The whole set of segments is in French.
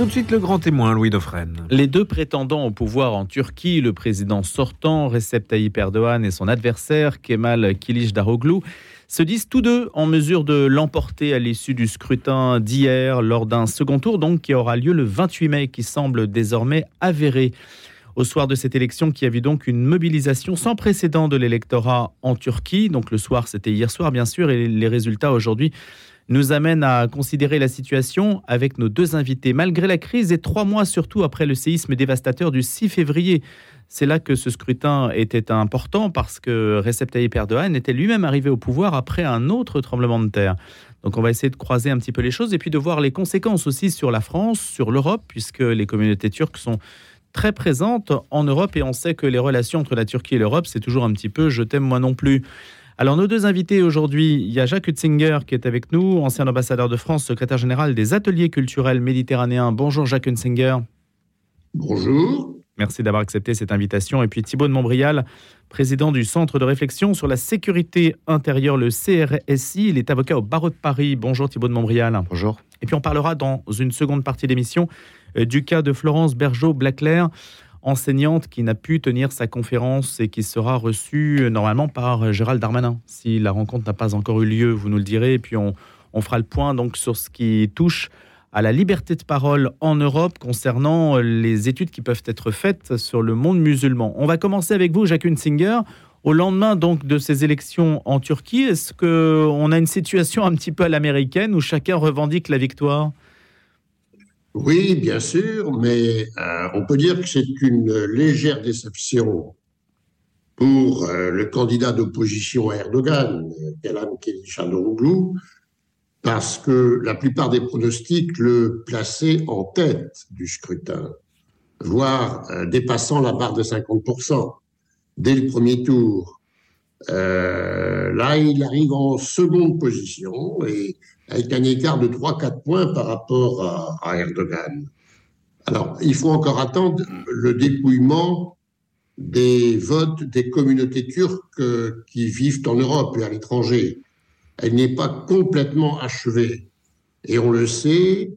Tout de suite le grand témoin, Louis Dauphren. Les deux prétendants au pouvoir en Turquie, le président sortant, Recep Tayyip Erdogan, et son adversaire, Kemal Kılıçdaroğlu, se disent tous deux en mesure de l'emporter à l'issue du scrutin d'hier, lors d'un second tour donc qui aura lieu le 28 mai, qui semble désormais avéré. Au soir de cette élection qui a vu donc une mobilisation sans précédent de l'électorat en Turquie, donc le soir c'était hier soir bien sûr, et les résultats aujourd'hui nous amène à considérer la situation avec nos deux invités. Malgré la crise et trois mois surtout après le séisme dévastateur du 6 février, c'est là que ce scrutin était important parce que Recep Tayyip Erdogan était lui-même arrivé au pouvoir après un autre tremblement de terre. Donc on va essayer de croiser un petit peu les choses et puis de voir les conséquences aussi sur la France, sur l'Europe, puisque les communautés turques sont très présentes en Europe et on sait que les relations entre la Turquie et l'Europe, c'est toujours un petit peu je t'aime moi non plus. Alors, nos deux invités aujourd'hui, il y a Jacques Hutzinger qui est avec nous, ancien ambassadeur de France, secrétaire général des ateliers culturels méditerranéens. Bonjour Jacques Hutzinger. Bonjour. Merci d'avoir accepté cette invitation. Et puis Thibault de Montbrial, président du Centre de réflexion sur la sécurité intérieure, le CRSI. Il est avocat au barreau de Paris. Bonjour Thibault de Montbrial. Bonjour. Et puis on parlera dans une seconde partie d'émission euh, du cas de Florence Bergeau-Blaclair enseignante qui n'a pu tenir sa conférence et qui sera reçue euh, normalement par euh, Gérald Darmanin. Si la rencontre n'a pas encore eu lieu, vous nous le direz, et puis on, fera le point donc sur ce qui touche à la liberté de parole en Europe concernant euh, les études qui peuvent être faites sur le monde musulman. On va commencer avec vous, Jacques Singer. Au lendemain donc de ces élections en Turquie, est-ce qu'on a une situation un petit peu à l'américaine où chacun revendique la victoire? Oui, bien sûr, mais euh, on peut dire que c'est une légère déception pour euh, le candidat d'opposition à Erdogan, Kelam Kılıçdaroğlu, parce que la plupart des pronostics le plaçaient en tête du scrutin, voire euh, dépassant la barre de 50% dès le premier tour. Là, il arrive en seconde position et avec un écart de 3-4 points par rapport à, Erdogan. Alors, il faut encore attendre le dépouillement des votes des communautés turques qui vivent en Europe et à l'étranger. Elle n'est pas complètement achevée. Et on le sait,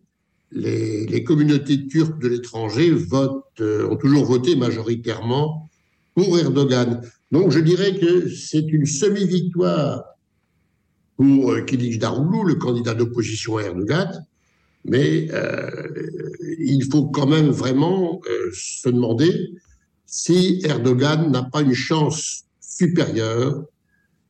les, communautés turques de l'étranger votent, euh, ont toujours voté majoritairement pour Erdogan. Donc je dirais que c'est une semi-victoire pour euh, Kilic Daroulou, le candidat d'opposition à Erdogan, mais euh, il faut quand même vraiment euh, se demander si Erdogan n'a pas une chance supérieure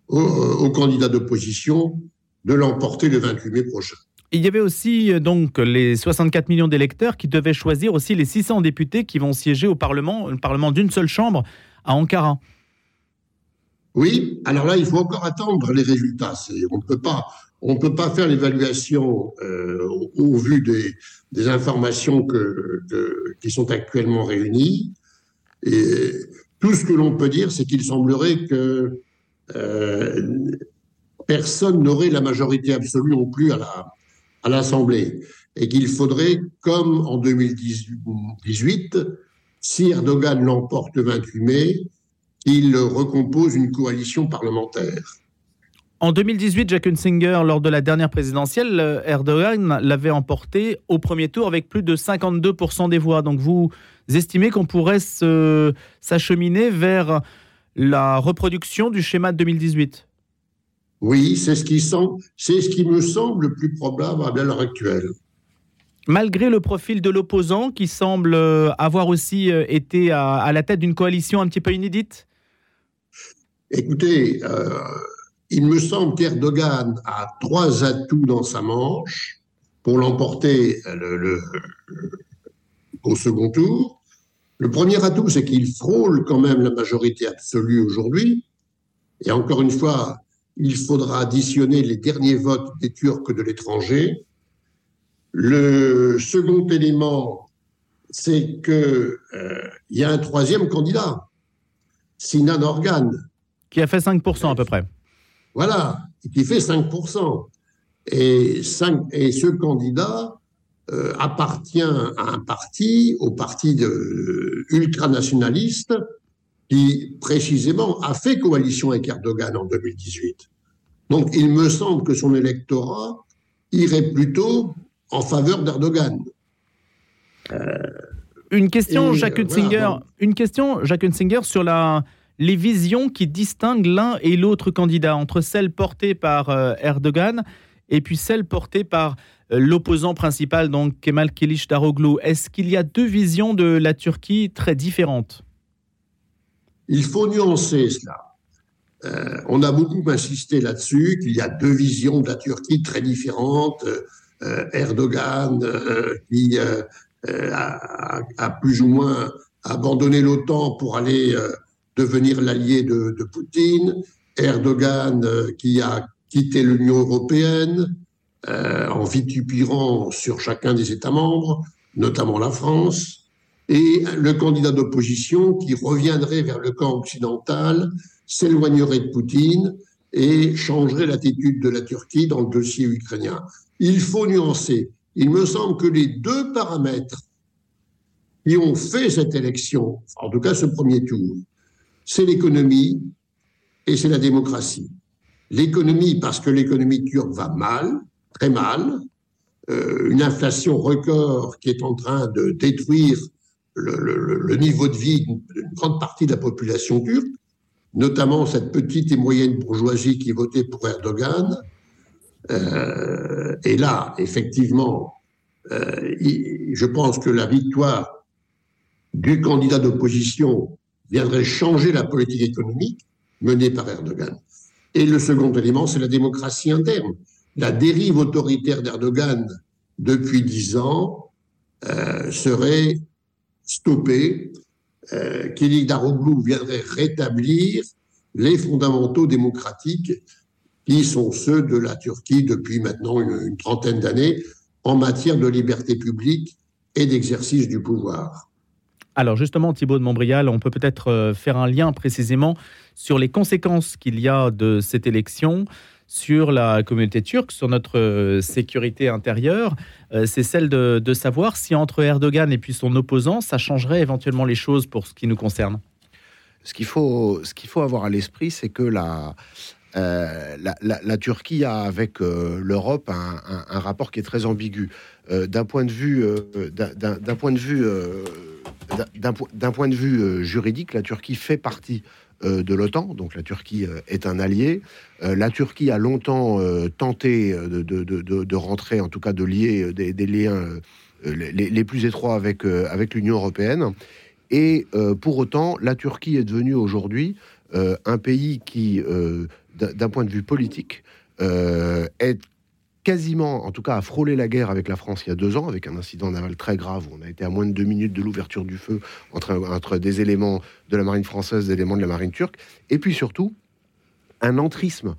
au, candidat d'opposition de l'emporter le 28 mai prochain. Il y avait aussi donc les 64 millions d'électeurs qui devaient choisir aussi les 600 députés qui vont siéger au Parlement, le Parlement d'une seule chambre à Ankara. Oui, alors là, il faut encore attendre les résultats. On ne peut pas, on peut pas faire l'évaluation euh, au, vu des, des informations que, qui sont actuellement réunies. Et tout ce que l'on peut dire, c'est qu'il semblerait que euh, personne n'aurait la majorité absolue non plus à la à l'Assemblée et qu'il faudrait, comme en 2018, si Erdogan l'emporte le 28 mai, il recompose une coalition parlementaire. En 2018, Jacques Hunsinger, lors de la dernière présidentielle, euh, Erdogan l'avait emporté au premier tour avec plus de 52% des voix. Donc vous estimez qu'on pourrait s'acheminer vers la reproduction du schéma de 2018 Oui, c'est ce, qui c'est ce qui me semble le plus probable à l'heure actuelle. Malgré le profil de l'opposant qui semble euh, avoir aussi euh, été à la tête d'une coalition un petit peu inédite? Écoutez, euh, il me semble qu'Erdogan a trois atouts dans sa manche pour l'emporter au second tour. Le premier atout, c'est qu'il frôle quand même la majorité absolue aujourd'hui. Et encore une fois, il faudra additionner les derniers votes des Turcs de l'étranger. Le second élément, c'est qu'il euh, y a un troisième candidat, Sinan Organ, qui a fait 5% à peu près. Voilà, qui fait 5%. Et, 5, et ce candidat euh, appartient à un parti, au parti de, ultranationaliste, qui précisément a fait coalition avec Erdogan en 2018. Donc il me semble que son électorat irait plutôt en faveur d'Erdogan. une question, Jacques Hunsinger, une question, Jacques Hunsinger, sur la, les visions qui distinguent l'un et l'autre candidat, entre celles portées par Erdogan et puis celles portées par l'opposant principal, donc Kemal Kılıçdaroğlu. Est-ce qu'il y a deux visions de la Turquie très différentes? Il faut nuancer cela. Euh, on a beaucoup insisté là-dessus, qu'il y a deux visions de la Turquie très différentes. Euh, Erdogan, euh, qui a, plus ou moins abandonné l'OTAN pour aller devenir l'allié de, Poutine. Erdogan, qui a quitté l'Union européenne, euh, en vitupirant sur chacun des États membres, notamment la France, et le candidat d'opposition qui reviendrait vers le camp occidental, s'éloignerait de Poutine et changerait l'attitude de la Turquie dans le dossier ukrainien. Il faut nuancer. Il me semble que les deux paramètres qui ont fait cette élection, en tout cas ce premier tour, c'est l'économie et c'est la démocratie. L'économie parce que l'économie turque va mal, très mal, euh, une inflation record qui est en train de détruire le, niveau de vie d'une grande partie de la population turque, notamment cette petite et moyenne bourgeoisie qui votait pour Erdogan. Euh, et là, effectivement, euh, je pense que la victoire du candidat d'opposition viendrait changer la politique économique menée par Erdogan. Et le second élément, c'est la démocratie interne la dérive autoritaire d'Erdogan depuis dix ans euh, serait stoppée. Euh, viendrait rétablir les fondamentaux démocratiques qui sont ceux de la Turquie depuis maintenant une, trentaine d'années en matière de liberté publique et d'exercice du pouvoir. Alors justement, Thibault de Montbrial, on peut peut-être euh, faire un lien précisément sur les conséquences qu'il y a de cette élection sur la communauté turque, sur notre euh, sécurité intérieure, euh, c'est celle de, savoir si entre Erdogan et puis son opposant, ça changerait éventuellement les choses pour ce qui nous concerne. Ce qu'il faut, faut avoir à l'esprit, c'est que la, la, Turquie a avec l'Europe un, rapport qui est très ambigu. d'un point de vue, d'un point de vue, d'un point de vue juridique, la Turquie fait partie euh, de l'OTAN, donc la Turquie euh, est un allié. Euh, la Turquie a longtemps tenté de, rentrer, en tout cas de lier des, liens les, plus étroits avec, avec l'Union européenne. Et pour autant, la Turquie est devenue aujourd'hui un pays qui, d'un point de vue politique, est quasiment, en tout cas, à frôler la guerre avec la France il y a deux ans, avec un incident naval très grave où on a été à moins de deux minutes de l'ouverture du feu entre, entre des éléments de la marine française, des éléments de la marine turque, et puis surtout un entrisme,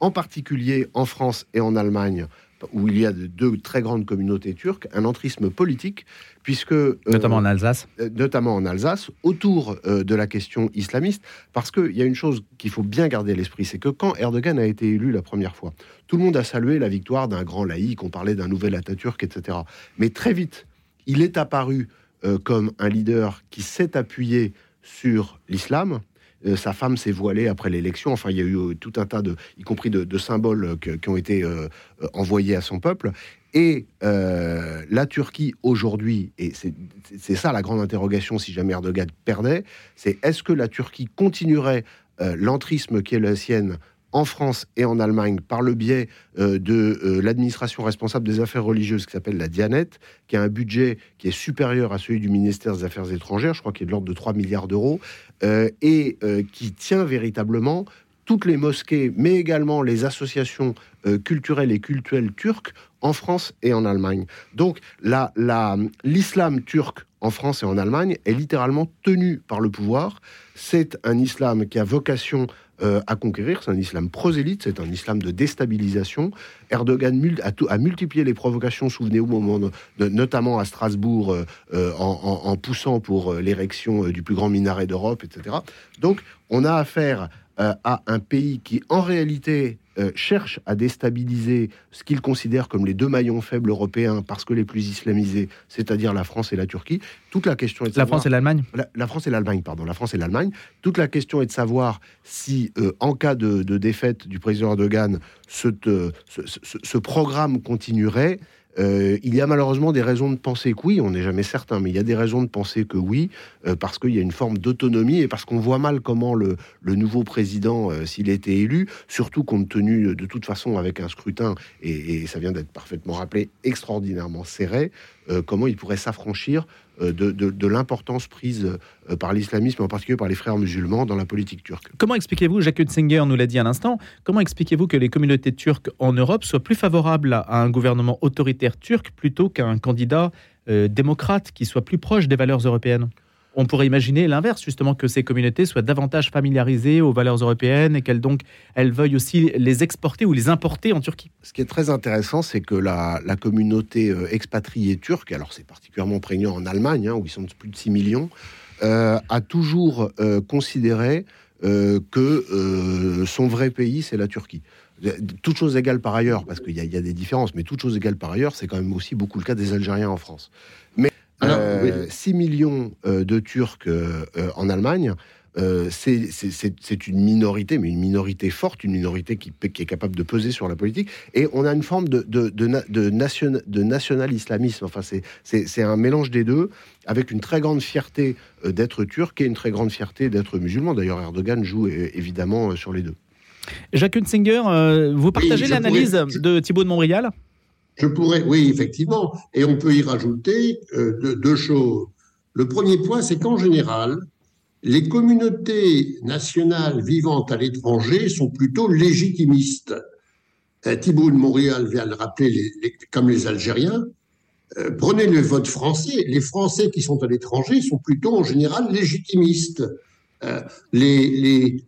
en particulier en France et en Allemagne, où il y a deux très grandes communautés turques, un entrisme politique, puisque... Euh, notamment en Alsace. Euh, notamment en Alsace, autour euh, de la question islamiste, parce qu'il y a une chose qu'il faut bien garder à l'esprit, c'est que quand Erdogan a été élu la première fois, tout le monde a salué la victoire d'un grand laïc, on parlait d'un nouvel Atatürk, etc. Mais très vite, il est apparu comme un leader qui s'est appuyé sur l'islam, euh, sa femme s'est voilée après l'élection. Enfin, il y a eu euh, tout un tas de, y compris de, symboles euh, qui ont été envoyés à son peuple. Et la Turquie aujourd'hui, et c'est ça la grande interrogation si jamais Erdogan perdait, c'est est-ce que la Turquie continuerait l'entrisme qui est la sienne en France et en Allemagne par le biais euh, de euh, l'administration responsable des affaires religieuses qui s'appelle la Dianet, qui a un budget qui est supérieur à celui du ministère des Affaires étrangères, je crois qu'il est de l'ordre de 3 milliards d'euros, euh, et qui tient véritablement toutes les mosquées, mais également les associations culturelles et cultuelles turques en France et en Allemagne. Donc l'islam turc en France et en Allemagne est littéralement tenu par le pouvoir. C'est un islam qui a vocation euh, à conquérir. C'est un islam prosélyte, c'est un islam de déstabilisation. Erdogan a, multiplié les provocations, souvenez-vous, notamment à Strasbourg, euh, euh, en, poussant pour l'érection du plus grand minaret d'Europe, etc. Donc, on a affaire à un pays qui, en réalité, euh, cherche à déstabiliser ce qu'il considère comme les deux maillons faibles européens parce que les plus islamisés, c'est-à-dire la France et la Turquie. Toute la question est de la France et l'Allemagne? La, France et l'Allemagne, pardon. La France et l'Allemagne. Toute la question est de savoir si, euh, en cas de, défaite du président Erdogan, ce, ce, programme continuerait. Euh, il y a malheureusement des raisons de penser que oui, on n'est jamais certain, mais il y a des raisons de penser que oui, euh, parce qu'il y a une forme d'autonomie et parce qu'on voit mal comment le, nouveau président, euh, s'il était élu, surtout compte tenu de toute façon avec un scrutin, et, ça vient d'être parfaitement rappelé, extraordinairement serré, comment il pourrait s'affranchir de, de l'importance prise par l'islamisme, en particulier par les frères musulmans, dans la politique turque. Comment expliquez-vous, Jacques Singer nous l'a dit à l'instant, comment expliquez-vous que les communautés turques en Europe soient plus favorables à un gouvernement autoritaire turc plutôt qu'un candidat euh, démocrate qui soit plus proche des valeurs européennes? On pourrait imaginer l'inverse, justement, que ces communautés soient davantage familiarisées aux valeurs européennes et qu'elles donc elles veuillent aussi les exporter ou les importer en Turquie. Ce qui est très intéressant, c'est que la, communauté euh, expatriée turque, alors c'est particulièrement prégnant en Allemagne, hein, où ils sont plus de 6 millions, euh, a toujours considéré que son vrai pays, c'est la Turquie. Toutes choses égales par ailleurs, parce qu'il y, a des différences, mais toutes choses égales par ailleurs, c'est quand même aussi beaucoup le cas des Algériens en France. Mais 6 euh, millions euh, de Turcs euh, en Allemagne, c'est une minorité, mais une minorité forte, une minorité qui, qui, est capable de peser sur la politique. Et on a une forme de, de, de, nation, de national-islamisme. Enfin, c'est un mélange des deux, avec une très grande fierté d'être turc et une très grande fierté d'être musulman. D'ailleurs, Erdogan joue évidemment sur les deux. Jacques Hunsinger, euh, vous partagez l'analyse de Thibault de Montréal? Je pourrais, oui, effectivement. Et on peut y rajouter euh, deux, choses. Le premier point, c'est qu'en général, les communautés nationales vivantes à l'étranger sont plutôt légitimistes. Euh, Thibault de Montréal vient de le rappeler, comme les Algériens. prenez le vote français. Les Français qui sont à l'étranger sont plutôt en général légitimistes. Euh,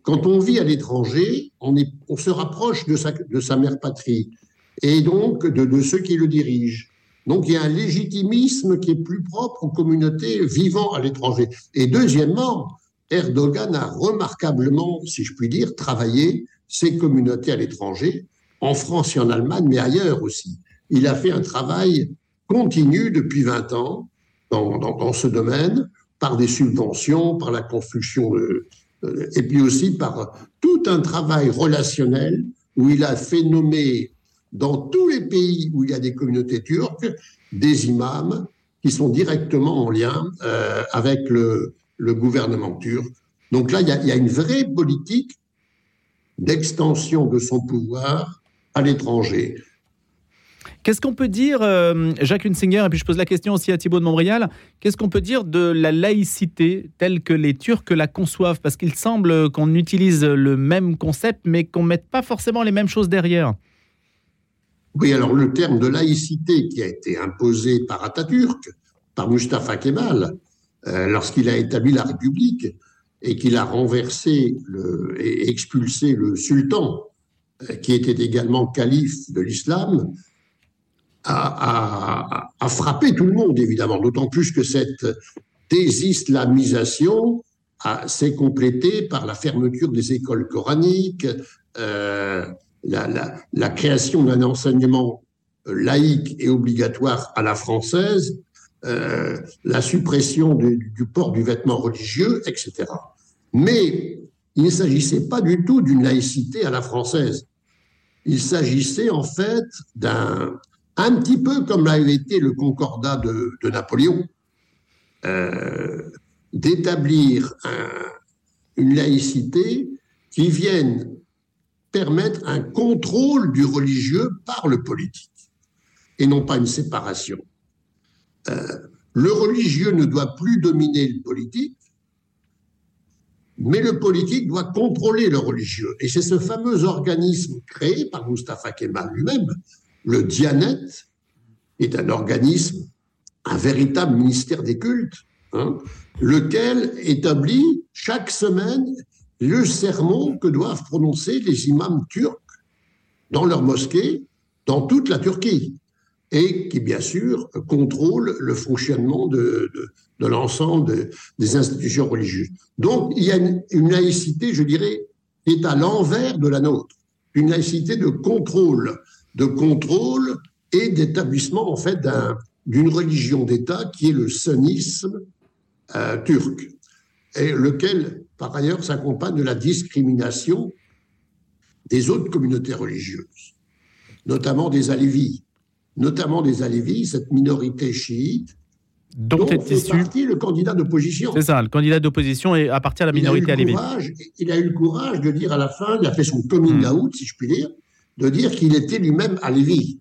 quand on vit à l'étranger, on, se rapproche de sa mère patrie et donc de, ceux qui le dirigent. Donc il y a un légitimisme qui est plus propre aux communautés vivant à l'étranger. Et deuxièmement, Erdogan a remarquablement, si je puis dire, travaillé ces communautés à l'étranger, en France et en Allemagne, mais ailleurs aussi. Il a fait un travail continu depuis 20 ans dans, ce domaine par des subventions, par la construction, et puis aussi par tout un travail relationnel où il a fait nommer dans tous les pays où il y a des communautés turques des imams qui sont directement en lien euh, avec le, gouvernement turc. Donc là, il y a une vraie politique d'extension de son pouvoir à l'étranger. Qu'est-ce qu'on peut dire, euh, Jacques Hunsinger, et puis je pose la question aussi à Thibault de Montréal, qu'est-ce qu'on peut dire de la laïcité telle que les Turcs la conçoivent? Parce qu'il semble qu'on utilise le même concept, mais qu'on ne mette pas forcément les mêmes choses derrière. Oui, alors le terme de laïcité qui a été imposé par Atatürk, par Mustafa Kemal, euh, lorsqu'il a établi la République et qu'il a renversé et expulsé le sultan, euh, qui était également calife de l'islam, a, frappé tout le monde, évidemment, d'autant plus que cette désislamisation s'est complétée par la fermeture des écoles coraniques, euh, la, création d'un enseignement laïque et obligatoire à la française, euh, la suppression du, port du vêtement religieux, etc. Mais il ne s'agissait pas du tout d'une laïcité à la française. Il s'agissait en fait d'un un petit peu comme l'avait été le concordat de, Napoléon, euh, d'établir une laïcité qui vienne permettre un contrôle du religieux par le politique et non pas une séparation. Euh, le religieux ne doit plus dominer le politique, mais le politique doit contrôler le religieux. Et c'est ce fameux organisme créé par Mustafa Kemal lui-même, le Dianet est un organisme, un véritable ministère des cultes, hein, lequel établit chaque semaine le sermon que doivent prononcer les imams turcs dans leur mosquée, dans toute la Turquie, et qui, bien sûr, contrôle le fonctionnement de, l'ensemble des institutions religieuses. Donc, il y a une, une laïcité, je dirais, qui est à l'envers de la nôtre, une laïcité de contrôle de contrôle et d'établissement en fait d'une religion d'État qui est le sunnisme euh, turc, et lequel par ailleurs s'accompagne de la discrimination des autres communautés religieuses, notamment des Alévis. notamment des Alévis, cette minorité chiite, dont, dont est issu. partie le candidat d'opposition. C'est ça, le candidat d'opposition et appartient à la minorité courage- Il a eu le courage de dire à la fin, il a fait son coming Hmm. out, si je puis dire, de dire qu'il était lui-même Alévi.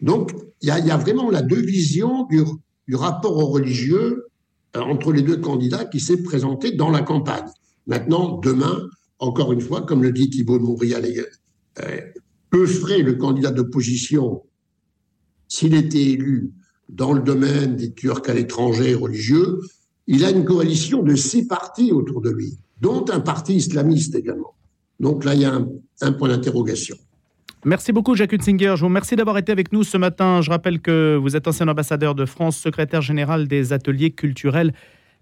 Donc, il y, a, il y a vraiment là deux visions du, du rapport au religieux entre les deux candidats qui s'est présenté dans la campagne. Maintenant, demain, encore une fois, comme le dit Thibault de Montbrial, euh, peu ferait le candidat d'opposition s'il était élu dans le domaine des Turcs à l'étranger religieux Il a une coalition de six partis autour de lui, dont un parti islamiste également. Donc là, il y a un point d'interrogation. Merci beaucoup, Jacques Hutzinger. Je vous remercie d'avoir été avec nous ce matin. Je rappelle que vous êtes ancien ambassadeur de France, secrétaire général des ateliers culturels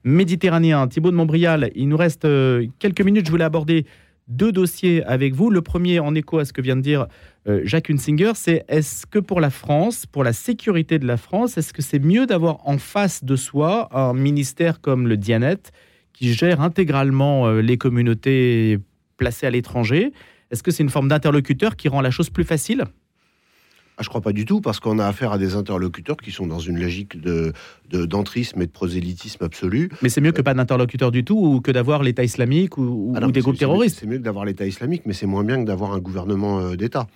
méditerranéens. Thibault de Montbrial, il nous reste euh, quelques minutes. Je voulais aborder deux dossiers avec vous. Le premier, en écho à ce que vient de dire euh, Jacques Hunsinger, c'est est-ce que pour la France, pour la sécurité de la France, est-ce que c'est mieux d'avoir en face de soi un ministère comme le Dianet qui gère intégralement euh, les communautés placées à l'étranger Est-ce que c'est une forme d'interlocuteur qui rend la chose plus facile? Ah, je crois pas du tout, parce qu'on a affaire à des interlocuteurs qui sont dans une logique de de- d'entrisme et de prosélytisme absolu. Mais c'est mieux que pas d'interlocuteur du tout ou que d'avoir l'État islamique ou, ou des groupes terroristes. C'est mieux que d'avoir l'État islamique, mais c'est moins bien que d'avoir un gouvernement euh, d'État.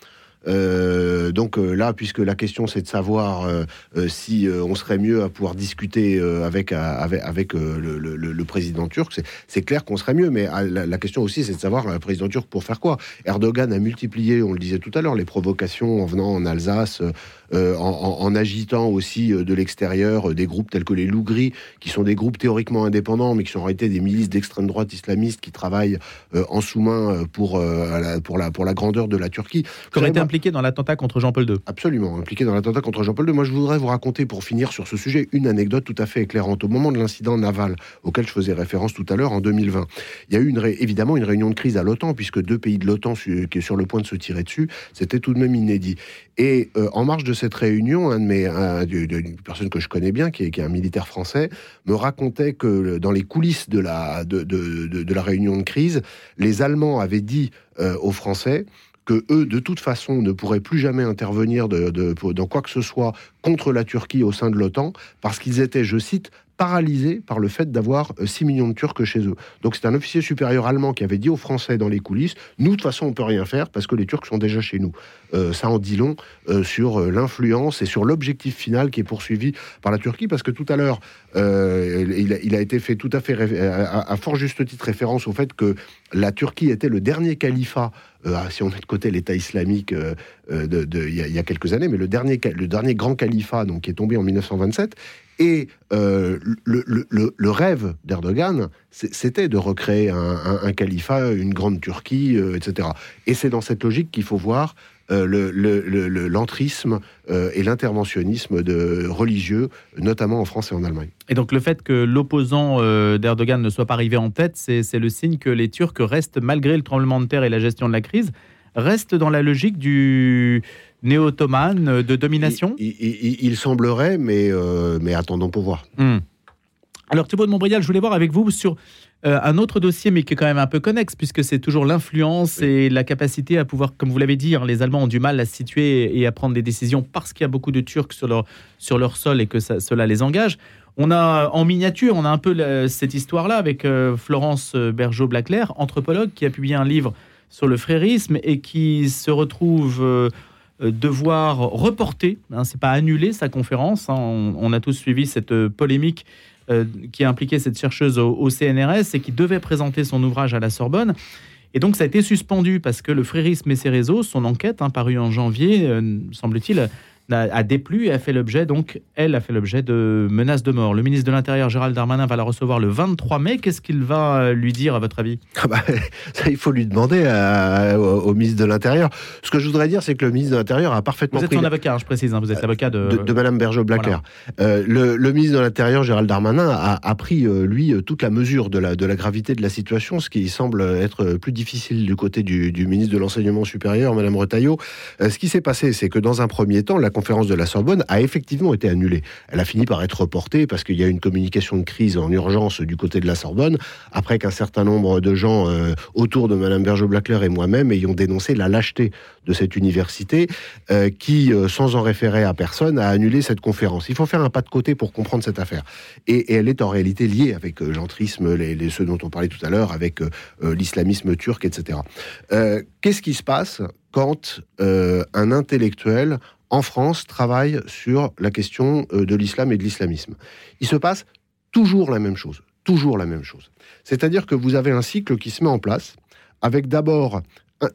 Euh, donc euh, là, puisque la question c'est de savoir euh, euh, si euh, on serait mieux à pouvoir discuter avec, avec, avec, le, le- le- président turc, c'est- c'est clair qu'on serait mieux. Mais ah, la, la question aussi c'est de savoir le président turc pour faire quoi? Erdogan a multiplié, on le disait tout à l'heure, les provocations en venant en Alsace, euh, en, agitant aussi euh, de l'extérieur euh, des groupes tels que les loups gris, qui sont des groupes théoriquement indépendants, mais qui sont en réalité des milices d'extrême droite islamistes qui travaillent euh, en sous-main pour, euh, la- pour, la, pour la grandeur de la Turquie. Qui aurait été impliqué dans l'attentat contre Jean-Paul II. Absolument, impliqué dans l'attentat contre Jean-Paul II. Moi, je voudrais vous raconter, pour finir sur ce sujet, une anecdote tout à fait éclairante. Au moment de l'incident naval auquel je faisais référence tout à l'heure, en 2020, il y a eu une ré- évidemment une réunion de crise à l'OTAN, puisque deux pays de l'OTAN su- qui est sur le point de se tirer dessus, c'était tout de même inédit. Et en marge de cette réunion, un de mes, une personne que je connais bien, qui est, un militaire français, me racontait que dans les coulisses de la, réunion de crise, les Allemands avaient dit euh, aux Français que eux, de toute façon, ne pourraient plus jamais intervenir de, dans quoi que ce soit contre la Turquie au sein de l'OTAN, parce qu'ils étaient, je cite, paralysés par le fait d'avoir euh, 6 millions de Turcs chez eux. Donc c'est un officier supérieur allemand qui avait dit aux Français dans les coulisses, nous, de toute façon, on peut rien faire parce que les Turcs sont déjà chez nous. Euh, ça en dit long euh, sur euh, l'influence et sur l'objectif final qui est poursuivi par la Turquie, parce que tout à l'heure, euh, il, a, été fait tout à fait, à, fort juste titre référence au fait que la Turquie était le dernier califat, euh, si on met de côté l'État islamique euh, euh, il, y a, quelques années, mais le dernier, le dernier grand califat donc, qui est tombé en 1927. Et euh, le, rêve d'Erdogan, c'était de recréer un, califat, une grande Turquie, euh, etc. Et c'est dans cette logique qu'il faut voir euh, le- le- l'entrisme euh, et l'interventionnisme religieux, notamment en France et en Allemagne. Et donc le fait que l'opposant d'Erdogan ne soit pas arrivé en tête, c'est le signe que les Turcs restent, malgré le tremblement de terre et la gestion de la crise, restent dans la logique du néo-ottomane euh, de domination. Il, il- il- il semblerait, mais, euh, mais attendons pour voir. Hmm. Alors Thibault de Montbrial, je voulais voir avec vous sur euh, un autre dossier, mais qui est quand même un peu connexe, puisque c'est toujours l'influence et la capacité à pouvoir, comme vous l'avez dit, hein, les Allemands ont du mal à se situer et à prendre des décisions parce qu'il y a beaucoup de Turcs sur leur, sur leur sol et que ça- cela les engage. On a en miniature, on a un peu la- cette histoire-là avec euh, Florence Bergeau-Blaclair, anthropologue, qui a publié un livre sur le frérisme et qui se retrouve euh, devoir reporter, hein, c'est pas annuler sa conférence. hein. on, a tous suivi cette euh, polémique euh, qui a impliqué cette chercheuse au, CNRS et qui devait présenter son ouvrage à la Sorbonne. Et donc ça a été suspendu parce que le frérisme et ses réseaux, son enquête, hein, parue en janvier, euh, semble-t-il, a, a déplu et a fait l'objet, donc elle a fait l'objet de menaces de mort. Le ministre de l'Intérieur, Gérald Darmanin, va la recevoir le 23 mai. Qu'est-ce qu'il va euh, lui dire, à votre avis? Ah bah, ça, il faut lui demander à- au, au ministre de l'Intérieur. Ce que je voudrais dire, c'est que le ministre de l'Intérieur a parfaitement Vous êtes pris son avocat, hein, je précise, hein, vous êtes l'avocat de... de, de Madame Bergeau-Blaclair. Euh, le, le ministre de l'Intérieur, Gérald Darmanin, a, a pris, euh, lui, euh, toute la mesure de la, de la gravité de la situation, ce qui semble être plus difficile du côté du, du ministre de l'Enseignement supérieur, Madame Retailleau. Euh, ce qui s'est passé, c'est que dans un premier temps, la conférence de la Sorbonne a effectivement été annulée. Elle a fini par être reportée parce qu'il y a une communication de crise en urgence du côté de la Sorbonne, après qu'un certain nombre de gens euh, autour de Madame Berger-Blackler et moi-même ayons dénoncé la lâcheté de cette université euh, qui, euh, sans en référer à personne, a annulé cette conférence. Il faut faire un pas de côté pour comprendre cette affaire. Et, elle est en réalité liée avec l'entrisme, les, les, ceux dont on parlait tout à l'heure, avec l'islamisme turc, etc. Qu'est-ce qui se passe quand un intellectuel en France travaille sur la question de l'islam et de l'islamisme. Il se passe toujours la même chose. Toujours la même chose. C'est-à-dire que vous avez un cycle qui se met en place avec d'abord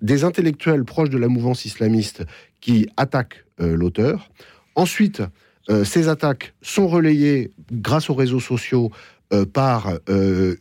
des intellectuels proches de la mouvance islamiste qui attaquent euh, l'auteur. Ensuite, euh, ces attaques sont relayées grâce aux réseaux sociaux euh, par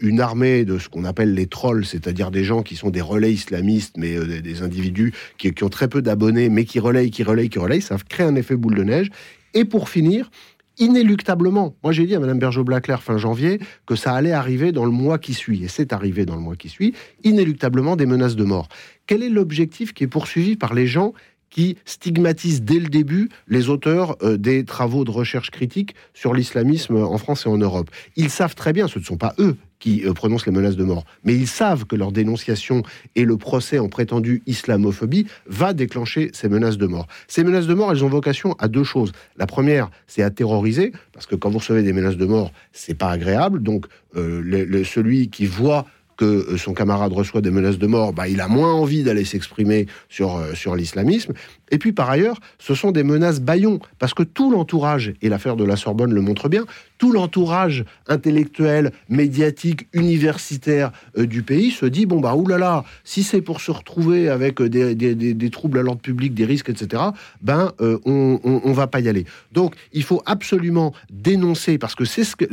une armée de ce qu'on appelle les trolls, c'est-à-dire des gens qui sont des relais islamistes, mais des, individus qui, qui, ont très peu d'abonnés, mais qui relayent, qui relayent, qui relayent. Ça crée un effet boule de neige. Et pour finir, inéluctablement, moi j'ai dit à Mme Bergeau-Blaclair fin janvier que ça allait arriver dans le mois qui suit, et c'est arrivé dans le mois qui suit, inéluctablement des menaces de mort. Quel est l'objectif qui est poursuivi par les gens qui stigmatisent dès le début les auteurs euh, des travaux de recherche critique sur l'islamisme en France et en Europe. Ils savent très bien, ce ne sont pas eux qui euh, prononcent les menaces de mort, mais ils savent que leur dénonciation et le procès en prétendue islamophobie va déclencher ces menaces de mort. Ces menaces de mort, elles ont vocation à deux choses. La première, c'est à terroriser, parce que quand vous recevez des menaces de mort, c'est pas agréable. Donc, euh, celui qui voit que euh, son camarade reçoit des menaces de mort, bah, il a moins envie d'aller s'exprimer sur, euh, sur l'islamisme. Et puis par ailleurs, ce sont des menaces baillons, parce que tout l'entourage, et l'affaire de la Sorbonne le montre bien, tout l'entourage intellectuel, médiatique, universitaire euh, du pays se dit, bon bah oulala, si c'est pour se retrouver avec des, troubles à l'ordre public, des risques, etc., ben on, on, va pas y aller. Donc il faut absolument dénoncer, parce que c'est ce que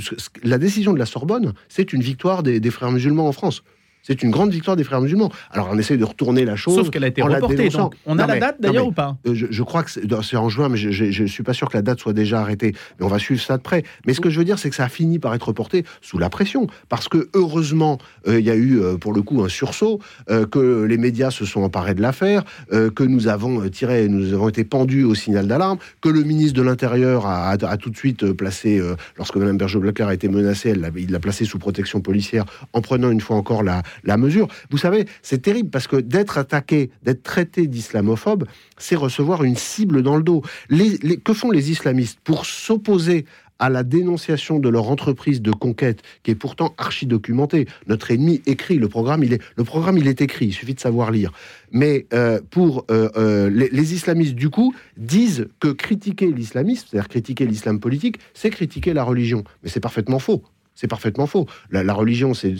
la décision de la Sorbonne, c'est une victoire des frères musulmans en France. C'est une grande victoire des frères musulmans. Alors on essaie de retourner la chose. Sauf qu'elle a été reportée. on a la date d'ailleurs ou pas euh, je, crois que c'est en juin, mais je ne suis pas sûr que la date soit déjà arrêtée. Mais on va suivre ça de près. Mais ce que je veux dire, c'est que ça a fini par être reporté sous la pression. Parce que heureusement, euh, il y a eu euh, pour le coup un sursaut, que les médias se sont emparés de l'affaire, que nous avons tiré, nous avons été pendus au signal d'alarme, que le ministre de l'Intérieur a, tout de suite placé, lorsque Mme Berger-Blaclair a été menacée, il l'a placé sous protection policière en prenant une fois encore la, la mesure. Vous savez, c'est terrible parce que d'être attaqué, d'être traité d'islamophobe, c'est recevoir une cible dans le dos. que font les islamistes pour s'opposer à la dénonciation de leur entreprise de conquête, qui est pourtant archi documentée. Notre ennemi écrit le programme, il est le programme, il est écrit. Il suffit de savoir lire. Mais euh, pour euh, euh, les, les, islamistes, du coup, disent que critiquer l'islamisme, c'est-à-dire critiquer l'islam politique, c'est critiquer la religion. Mais c'est parfaitement faux. C'est parfaitement faux. La, religion, c'est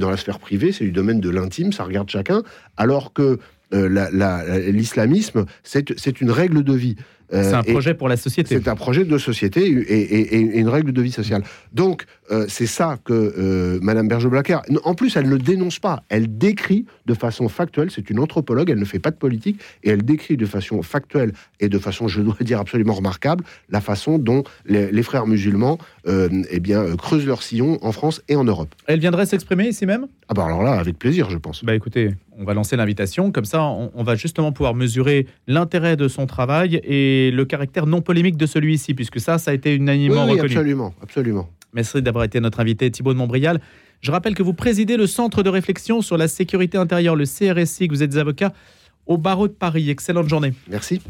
dans la sphère privée, c'est du domaine de l'intime, ça regarde chacun, alors que euh, l'islamisme, c'est une règle de vie. Euh, c'est un projet pour la société. C'est un projet de société et, une règle de vie sociale. Donc, euh, c'est ça que euh, Madame Berger-Blacker. En plus, elle ne dénonce pas. Elle décrit de façon factuelle. C'est une anthropologue. Elle ne fait pas de politique et elle décrit de façon factuelle et de façon, je dois dire, absolument remarquable la façon dont les, frères musulmans, eh bien, creusent leur sillon en France et en Europe. Elle viendrait s'exprimer ici même? Ah bah alors là, avec plaisir, je pense. Bah écoutez, on va lancer l'invitation. Comme ça, on va justement pouvoir mesurer l'intérêt de son travail et le caractère non polémique de celui-ci, puisque ça, ça a été unanimement oui, reconnu. Absolument, absolument. Merci d'avoir été notre invité, Thibault de Montbrial. Je rappelle que vous présidez le Centre de réflexion sur la sécurité intérieure, le CRSI, que vous êtes avocat au barreau de Paris. Excellente journée. Merci.